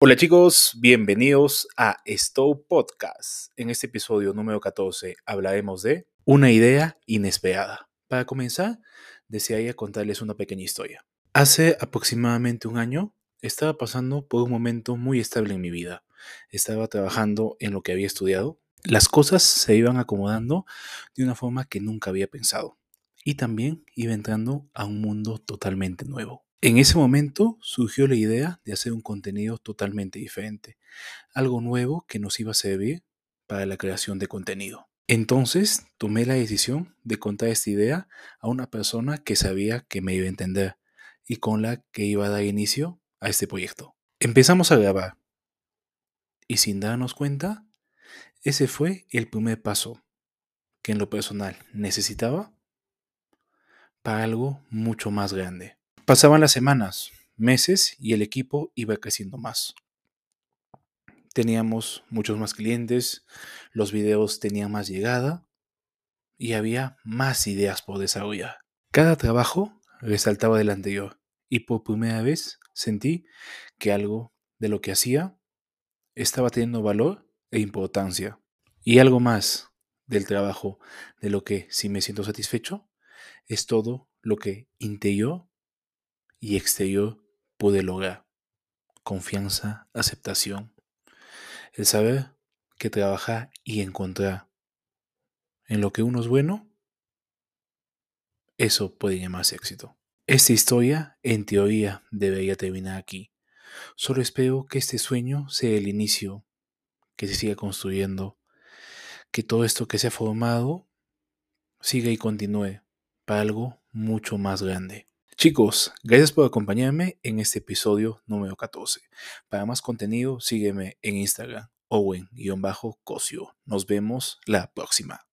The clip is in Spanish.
Hola chicos, bienvenidos a Stow Podcast. En este episodio número 14 hablaremos de una idea inesperada. Para comenzar, desearía contarles una pequeña historia. Hace aproximadamente un año estaba pasando por un momento muy estable en mi vida. Estaba trabajando en lo que había estudiado. Las cosas se iban acomodando de una forma que nunca había pensado. Y también iba entrando a un mundo totalmente nuevo. En ese momento surgió la idea de hacer un contenido totalmente diferente, algo nuevo que nos iba a servir para la creación de contenido. Entonces tomé la decisión de contar esta idea a una persona que sabía que me iba a entender y con la que iba a dar inicio a este proyecto. Empezamos a grabar y sin darnos cuenta, ese fue el primer paso que en lo personal necesitaba para algo mucho más grande. Pasaban las semanas, meses y el equipo iba creciendo más. Teníamos muchos más clientes, los videos tenían más llegada y había más ideas por desarrollar. Cada trabajo resaltaba del anterior y por primera vez sentí que algo de lo que hacía estaba teniendo valor e importancia. Y algo más del trabajo de lo que si me siento satisfecho es todo lo que interior y exterior pude lograr. Confianza, aceptación. El saber que trabajar y encontrar en lo que uno es bueno, eso puede llamarse éxito. Esta historia, en teoría, debería terminar aquí. Solo espero que este sueño sea el inicio, que se siga construyendo, que todo esto que se ha formado siga y continúe para algo mucho más grande. Chicos, gracias por acompañarme en este episodio número 14. Para más contenido, sígueme en Instagram, Owen-Cosio. Nos vemos la próxima.